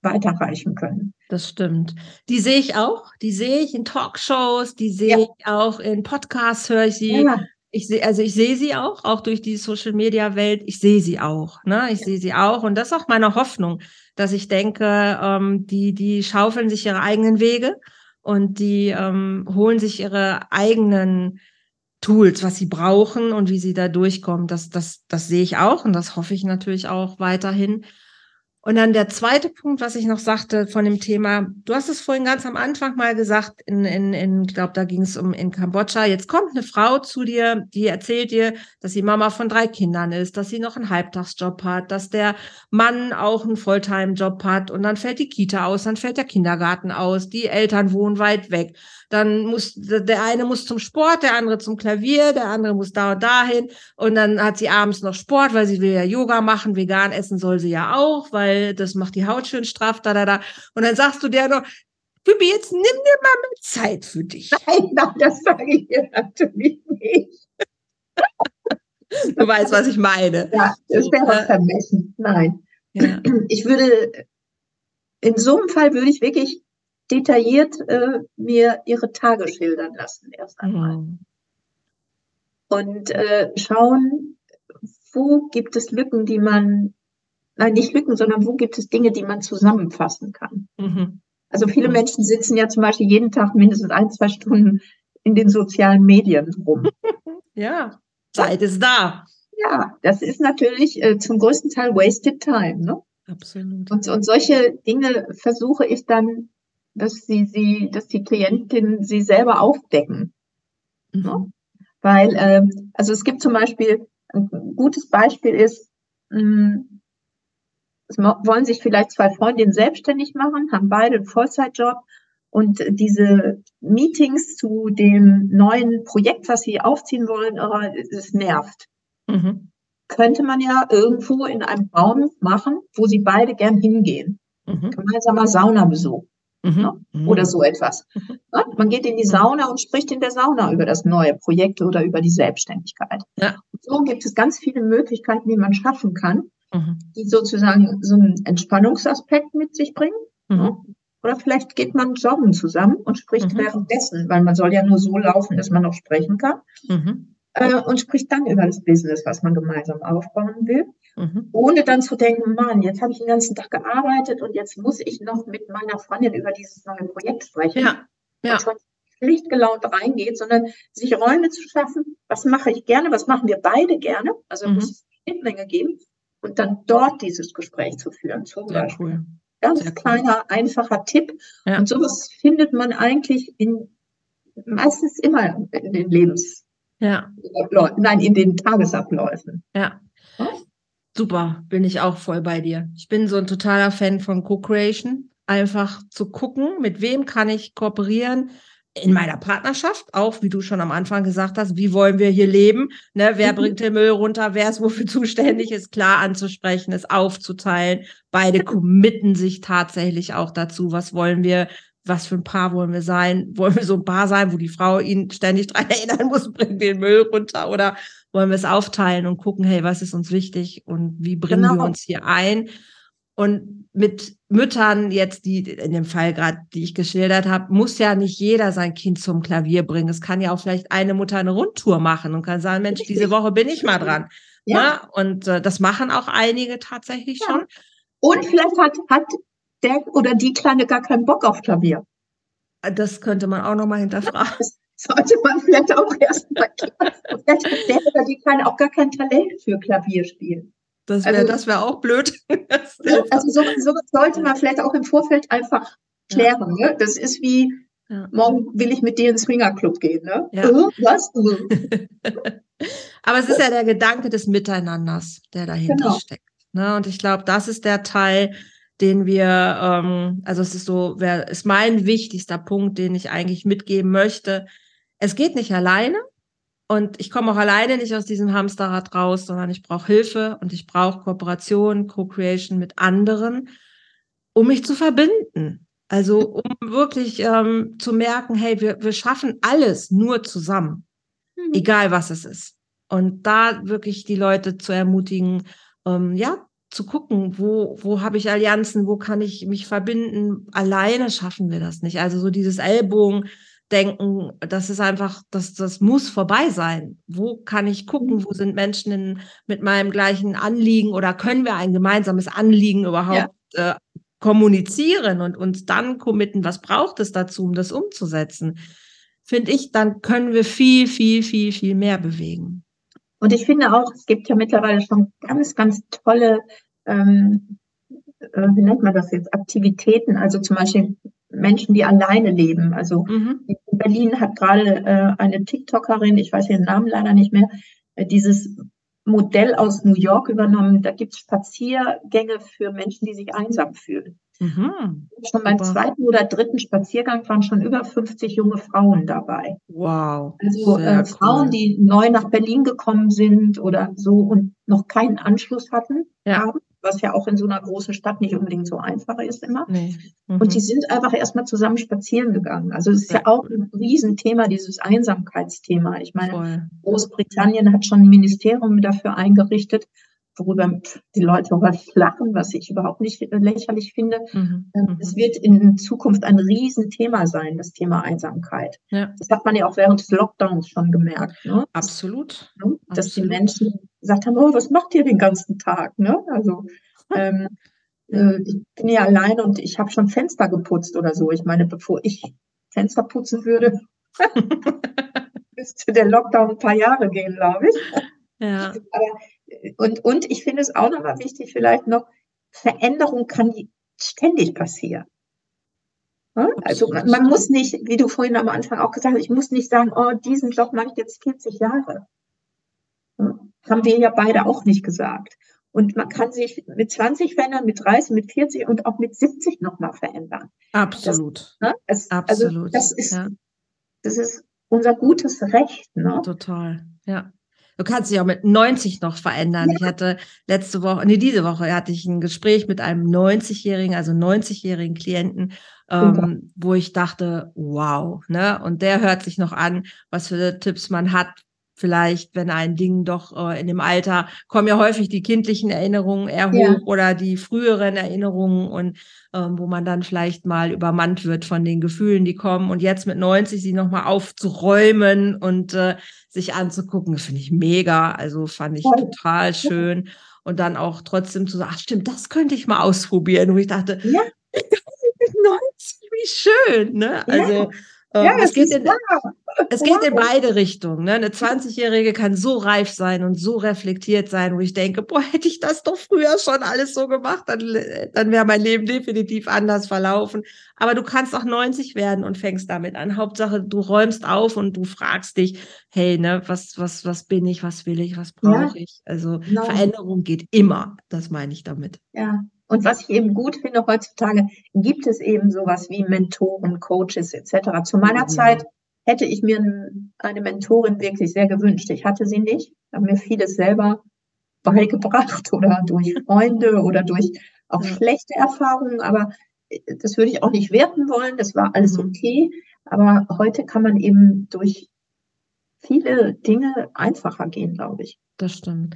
weiterreichen können. Das stimmt. Die sehe ich auch. Die sehe ich in Talkshows, die sehe ja. ich auch in Podcasts, höre ich sie. Ja. Ich sehe, also ich sehe sie auch, auch durch die Social Media Welt. Ich sehe sie auch, ne? Ich ja. sehe sie auch. Und das ist auch meine Hoffnung, dass ich denke, ähm, die, die schaufeln sich ihre eigenen Wege und die ähm, holen sich ihre eigenen Tools, was sie brauchen und wie sie da durchkommen. Das, das, das sehe ich auch und das hoffe ich natürlich auch weiterhin. Und dann der zweite Punkt, was ich noch sagte von dem Thema, du hast es vorhin ganz am Anfang mal gesagt, in, in, in ich glaube, da ging es um in Kambodscha. Jetzt kommt eine Frau zu dir, die erzählt dir, dass sie Mama von drei Kindern ist, dass sie noch einen Halbtagsjob hat, dass der Mann auch einen Volltime-Job hat und dann fällt die Kita aus, dann fällt der Kindergarten aus, die Eltern wohnen weit weg. Dann muss der eine muss zum Sport, der andere zum Klavier, der andere muss da und dahin und dann hat sie abends noch Sport, weil sie will ja Yoga machen, vegan essen soll sie ja auch, weil das macht die Haut schön straff, da da da. Und dann sagst du der noch, Bibi, jetzt nimm dir mal mehr Zeit für dich. Nein, nein, das sage ich dir natürlich nicht. Du weißt, was ich meine. Ja, das wäre vermessen. Nein. Ja. Ich würde, in so einem Fall würde ich wirklich detailliert äh, mir ihre Tage schildern lassen, erst einmal. Mhm. Und äh, schauen, wo gibt es Lücken, die man, nein, nicht Lücken, sondern wo gibt es Dinge, die man zusammenfassen kann. Mhm. Also viele mhm. Menschen sitzen ja zum Beispiel jeden Tag mindestens ein, zwei Stunden in den sozialen Medien rum. ja, Zeit ist da. Ja, das ist natürlich äh, zum größten Teil wasted time. Ne? Absolut. Und, und solche Dinge versuche ich dann dass sie, sie, dass die Klientinnen sie selber aufdecken. Mhm. Ja? Weil, äh, also es gibt zum Beispiel, ein gutes Beispiel ist, mh, hm, es wollen sich vielleicht zwei Freundinnen selbstständig machen, haben beide einen Vollzeitjob und diese Meetings zu dem neuen Projekt, was sie aufziehen wollen, es nervt. Mhm. Könnte man ja irgendwo in einem Raum machen, wo sie beide gern hingehen. Mhm. Gemeinsamer Saunabesuch. Mhm. Ne? Mhm. Oder so etwas. Mhm. Ne? Man geht in die Sauna und spricht in der Sauna über das neue Projekt oder über die Selbstständigkeit. Ja. so gibt es ganz viele Möglichkeiten, die man schaffen kann, mhm. die sozusagen so einen Entspannungsaspekt mit sich bringen. Mhm. Ne? Oder vielleicht geht man joggen zusammen und spricht mhm. währenddessen, weil man soll ja nur so laufen, dass man noch sprechen kann. Äh, und spricht dann über das Business, was man gemeinsam aufbauen will. Mhm. Ohne dann zu denken, Mann, jetzt habe ich den ganzen Tag gearbeitet und jetzt muss ich noch mit meiner Freundin über dieses neue Projekt sprechen. Ja. ja. Und schon schlicht gelaunt reingeht, sondern sich Räume zu schaffen, was mache ich gerne, was machen wir beide gerne, also mhm. muss es eine Schnittmenge geben und dann dort dieses Gespräch zu führen, zum Sehr Beispiel. Cool. Ganz Sehr kleiner, cool. einfacher Tipp. Ja. Und sowas findet man eigentlich in meistens immer in den Lebens, ja. nein, in den Tagesabläufen. Ja. Super, bin ich auch voll bei dir. Ich bin so ein totaler Fan von Co-Creation. Einfach zu gucken, mit wem kann ich kooperieren, in meiner Partnerschaft, auch wie du schon am Anfang gesagt hast, wie wollen wir hier leben? Ne, wer mhm. bringt den Müll runter? Wer ist wofür zuständig? Ist klar anzusprechen, ist aufzuteilen. Beide committen sich tatsächlich auch dazu. Was wollen wir? Was für ein Paar wollen wir sein? Wollen wir so ein Paar sein, wo die Frau ihn ständig dran erinnern muss, bringt den Müll runter? Oder wollen wir es aufteilen und gucken, hey, was ist uns wichtig und wie bringen genau. wir uns hier ein? Und mit Müttern jetzt, die in dem Fall gerade, die ich geschildert habe, muss ja nicht jeder sein Kind zum Klavier bringen. Es kann ja auch vielleicht eine Mutter eine Rundtour machen und kann sagen, Mensch, diese Woche bin ich mal dran. Ja. ja? Ne? Und äh, das machen auch einige tatsächlich ja. schon. Und vielleicht hat, hat der oder die Kleine gar keinen Bock auf Klavier. Das könnte man auch nochmal hinterfragen. Das sollte man vielleicht auch erstmal klären. Vielleicht hat der oder die Kleine auch gar kein Talent für Klavierspielen. Das wäre also, wär auch blöd. also so, so sollte man vielleicht auch im Vorfeld einfach klären. Ja. Ne? Das ist wie, ja. morgen will ich mit dir ins Swingerclub gehen. Ne? Ja. Uh, was? Aber es ist ja der Gedanke des Miteinanders, der dahinter genau. steckt. Ne? Und ich glaube, das ist der Teil, den wir, ähm, also es ist so, wer ist mein wichtigster Punkt, den ich eigentlich mitgeben möchte. Es geht nicht alleine und ich komme auch alleine nicht aus diesem Hamsterrad raus, sondern ich brauche Hilfe und ich brauche Kooperation, Co-Creation mit anderen, um mich zu verbinden. Also um wirklich ähm, zu merken, hey, wir, wir schaffen alles nur zusammen, mhm. egal was es ist. Und da wirklich die Leute zu ermutigen, ähm, ja, zu gucken, wo, wo habe ich Allianzen, wo kann ich mich verbinden. Alleine schaffen wir das nicht. Also so dieses Ellbogen-Denken, das ist einfach, das, das muss vorbei sein. Wo kann ich gucken, wo sind Menschen in, mit meinem gleichen Anliegen oder können wir ein gemeinsames Anliegen überhaupt ja. äh, kommunizieren und uns dann committen, was braucht es dazu, um das umzusetzen? Finde ich, dann können wir viel, viel, viel, viel mehr bewegen. Und ich finde auch, es gibt ja mittlerweile schon ganz, ganz tolle, ähm, äh, wie nennt man das jetzt, Aktivitäten, also zum Beispiel Menschen, die alleine leben. Also mhm. in Berlin hat gerade äh, eine TikTokerin, ich weiß ihren Namen leider nicht mehr, äh, dieses Modell aus New York übernommen. Da gibt es Spaziergänge für Menschen, die sich einsam fühlen. Mhm. Schon beim Super. zweiten oder dritten Spaziergang waren schon über 50 junge Frauen dabei. Wow. Also äh, Frauen, cool. die neu nach Berlin gekommen sind oder so und noch keinen Anschluss hatten, ja. haben, was ja auch in so einer großen Stadt nicht unbedingt so einfach ist immer. Nee. Mhm. Und die sind einfach erstmal zusammen spazieren gegangen. Also es ist ja. ja auch ein Riesenthema, dieses Einsamkeitsthema. Ich meine, Voll. Großbritannien hat schon ein Ministerium dafür eingerichtet, worüber die Leute häufig lachen, was ich überhaupt nicht lächerlich finde. Mhm. Ähm, mhm. Es wird in Zukunft ein Riesenthema sein, das Thema Einsamkeit. Ja. Das hat man ja auch während des Lockdowns schon gemerkt. Ne? Absolut. Ne? Dass Absolut. die Menschen gesagt haben, oh, was macht ihr den ganzen Tag? Ne? Also ähm, äh, ich bin ja alleine und ich habe schon Fenster geputzt oder so. Ich meine, bevor ich Fenster putzen würde, müsste der Lockdown ein paar Jahre gehen, glaube ich. Ja. Aber und, und ich finde es auch nochmal wichtig, vielleicht noch, Veränderung kann ständig passieren. Also man, man, muss nicht, wie du vorhin am Anfang auch gesagt hast, ich muss nicht sagen, oh, diesen Job mache ich jetzt 40 Jahre. Haben wir ja beide auch nicht gesagt. Und man kann sich mit 20 verändern, mit 30, mit 40 und auch mit 70 nochmal verändern. Absolut. Das, ne? es, also Absolut. Also das, ist, ja. das ist unser gutes Recht. Ne? Total, ja. Du kannst dich auch mit 90 noch verändern. Ja. Ich hatte letzte Woche, nee, diese Woche hatte ich ein Gespräch mit einem 90-jährigen, also 90-jährigen Klienten, ähm, wo ich dachte, wow, ne? Und der hört sich noch an, was für Tipps man hat, vielleicht, wenn ein Ding doch äh, in dem Alter kommen ja häufig die kindlichen Erinnerungen eher hoch ja. oder die früheren Erinnerungen und ähm, wo man dann vielleicht mal übermannt wird von den Gefühlen, die kommen und jetzt mit 90 sie nochmal aufzuräumen und äh, sich anzugucken, finde ich mega. Also fand ich Voll. total schön. Und dann auch trotzdem zu sagen, ach stimmt, das könnte ich mal ausprobieren. Und ich dachte, ja. mit 90, wie schön, ne? Also ja. Ähm, ja, es, geht in, es geht in beide Richtungen. Ne? Eine 20-Jährige kann so reif sein und so reflektiert sein, wo ich denke, boah, hätte ich das doch früher schon alles so gemacht, dann, dann wäre mein Leben definitiv anders verlaufen. Aber du kannst auch 90 werden und fängst damit an. Hauptsache, du räumst auf und du fragst dich, hey, ne, was, was, was bin ich, was will ich, was brauche ja, ich? Also genau. Veränderung geht immer, das meine ich damit. Ja, und was ich eben gut finde, heutzutage gibt es eben sowas wie Mentoren, Coaches etc. Zu meiner mhm. Zeit hätte ich mir eine Mentorin wirklich sehr gewünscht. Ich hatte sie nicht, habe mir vieles selber beigebracht oder durch Freunde oder durch auch schlechte Erfahrungen, aber äh, das würde ich auch nicht werten wollen, das war alles mhm. okay. Aber heute kann man eben durch viele Dinge einfacher gehen, glaube ich. Das stimmt.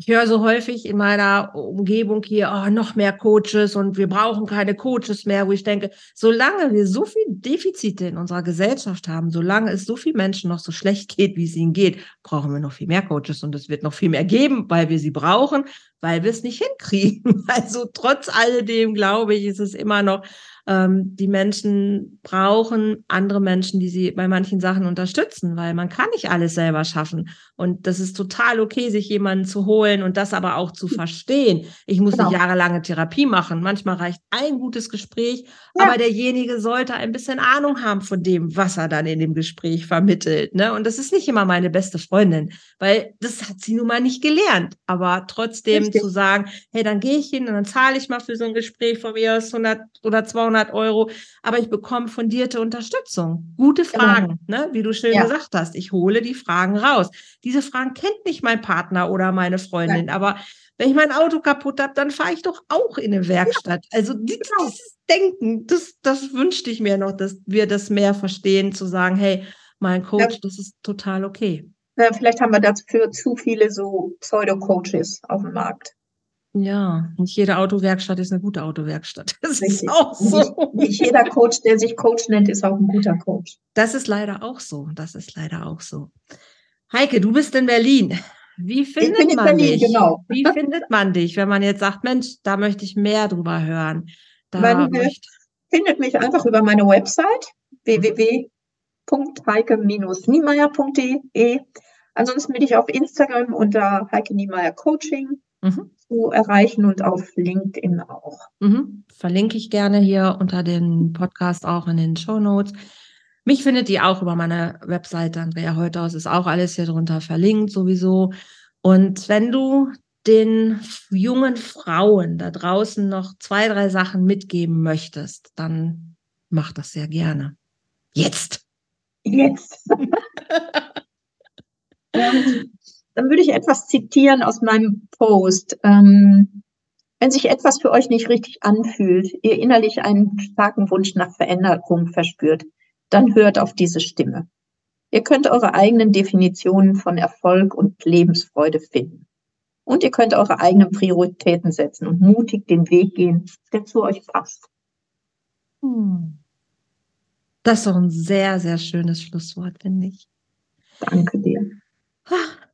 Ich höre so häufig in meiner Umgebung hier, oh, noch mehr Coaches und wir brauchen keine Coaches mehr, wo ich denke, solange wir so viel Defizite in unserer Gesellschaft haben, solange es so vielen Menschen noch so schlecht geht, wie es ihnen geht, brauchen wir noch viel mehr Coaches und es wird noch viel mehr geben, weil wir sie brauchen, weil wir es nicht hinkriegen. Also trotz alledem, glaube ich, ist es immer noch ähm, die Menschen brauchen andere Menschen, die sie bei manchen Sachen unterstützen, weil man kann nicht alles selber schaffen. Und das ist total okay, sich jemanden zu holen und das aber auch zu verstehen. Ich muss genau. nicht jahrelange Therapie machen. Manchmal reicht ein gutes Gespräch, ja. aber derjenige sollte ein bisschen Ahnung haben von dem, was er dann in dem Gespräch vermittelt. Ne? Und das ist nicht immer meine beste Freundin, weil das hat sie nun mal nicht gelernt. Aber trotzdem Richtig. zu sagen, hey, dann gehe ich hin und dann zahle ich mal für so ein Gespräch von mir aus 100 oder 200 Euro, aber ich bekomme fundierte Unterstützung. Gute genau. Fragen, genau. ne? wie du schön ja. gesagt hast. Ich hole die Fragen raus. Diese Fragen kennt nicht mein Partner oder meine Freundin, Nein. aber wenn ich mein Auto kaputt habe, dann fahre ich doch auch in eine Werkstatt. Ja. Also dieses, genau. dieses Denken, das, das wünschte ich mir noch, dass wir das mehr verstehen, zu sagen, hey, mein Coach, ja. das ist total okay. Ja, vielleicht haben wir dafür zu viele so Pseudo-Coaches auf dem Markt. Ja, nicht jede Autowerkstatt ist eine gute Autowerkstatt. Das Richtig. ist auch so. Nicht, nicht, jeder Coach, der sich Coach nennt, ist auch ein guter Coach. Das ist leider auch so. Das ist leider auch so. Heike, du bist in Berlin. Wie findet man Berlin, dich? Genau. Wie findet man dich, wenn man jetzt sagt, Mensch, da möchte ich mehr drüber hören? Da man möchte... findet mich einfach über meine Website www.heike-niemeyer.de. Ansonsten bin ich auf Instagram unter Heike Niemeyer Coaching mhm. zu erreichen und auf LinkedIn auch. Mhm. Verlinke ich gerne hier unter den Podcast auch in den Show Notes. Mich findet ihr auch über meine Webseite Andrea Heuthaus, ist auch alles hier drunter verlinkt sowieso. Und wenn du den jungen Frauen da draußen noch zwei, drei Sachen mitgeben möchtest, dann mach das sehr gerne. Jetzt. Jetzt. dann würde ich etwas zitieren aus meinem Post. Ähm, wenn sich etwas für euch nicht richtig anfühlt, ihr innerlich einen starken Wunsch nach Veränderung verspürt, dann hört auf diese Stimme. Ihr könnt eure eigenen Definitionen von Erfolg und Lebensfreude finden. Und ihr könnt eure eigenen Prioritäten setzen und mutig den Weg gehen, der zu euch passt. Hm. Das ist doch ein sehr, sehr schönes Schlusswort, finde ich. Danke dir.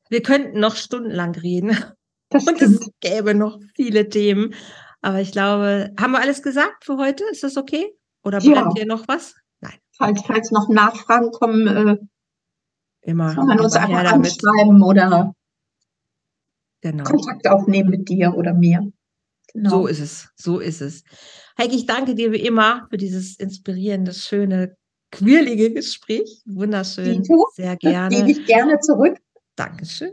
Wir könnten noch stundenlang reden. Das und es gäbe noch viele Themen. Aber ich glaube, haben wir alles gesagt für heute? Ist das okay? Oder brennt ja. hier noch was? Nein. Falls, falls noch Nachfragen kommen, äh, immer. Kann man uns einfach anschreiben oder genau. Kontakt aufnehmen mit dir oder mir. Genau. So ist es. So ist es. Heike, ich danke dir wie immer für dieses inspirierende, schöne, quirlige Gespräch. Wunderschön. Sehr gerne. Gebe ich gerne zurück. Dankeschön.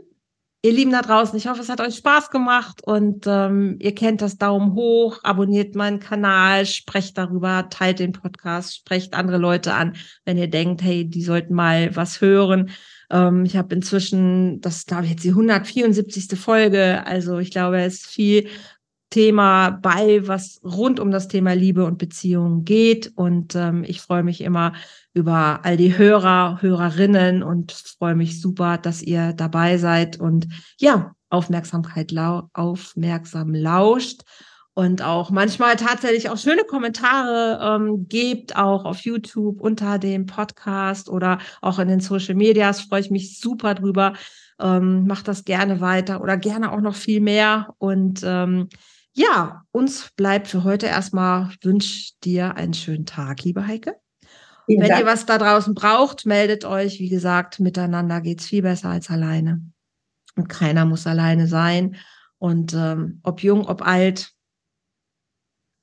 Ihr Lieben da draußen, ich hoffe, es hat euch Spaß gemacht und ähm, ihr kennt das Daumen hoch, abonniert meinen Kanal, sprecht darüber, teilt den Podcast, sprecht andere Leute an, wenn ihr denkt, hey, die sollten mal was hören. Ähm, ich habe inzwischen, das glaube ich, jetzt die 174. Folge, also ich glaube, es ist viel Thema bei, was rund um das Thema Liebe und Beziehungen geht. Und ähm, ich freue mich immer über all die Hörer, Hörerinnen und freue mich super, dass ihr dabei seid und ja, Aufmerksamkeit lau aufmerksam lauscht und auch manchmal tatsächlich auch schöne Kommentare ähm, gebt, auch auf YouTube unter dem Podcast oder auch in den Social Medias. Freue ich mich super drüber. Ähm, macht das gerne weiter oder gerne auch noch viel mehr. Und ähm, ja, uns bleibt für heute erstmal, wünsche dir einen schönen Tag, liebe Heike. Vielen Wenn Dank. ihr was da draußen braucht, meldet euch. Wie gesagt, miteinander geht's viel besser als alleine. Und keiner muss alleine sein. Und ähm, ob jung, ob alt,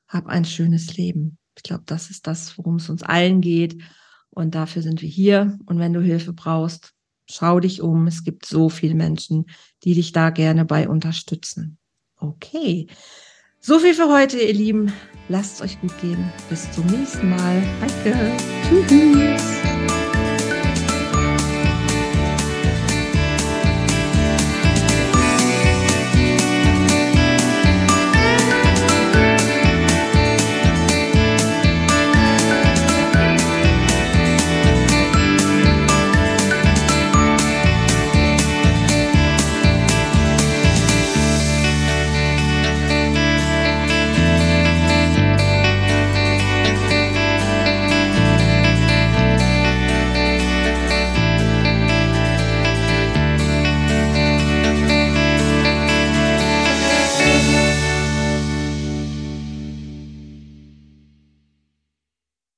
hab ein schönes Leben. Ich glaube, das ist das, worum es uns allen geht. Und dafür sind wir hier. Und wenn du Hilfe brauchst, schau dich um. Es gibt so viele Menschen, die dich da gerne bei unterstützen. Okay. So viel für heute, ihr Lieben. Lasst es euch gut gehen. Bis zum nächsten Mal. Danke. Tschüss.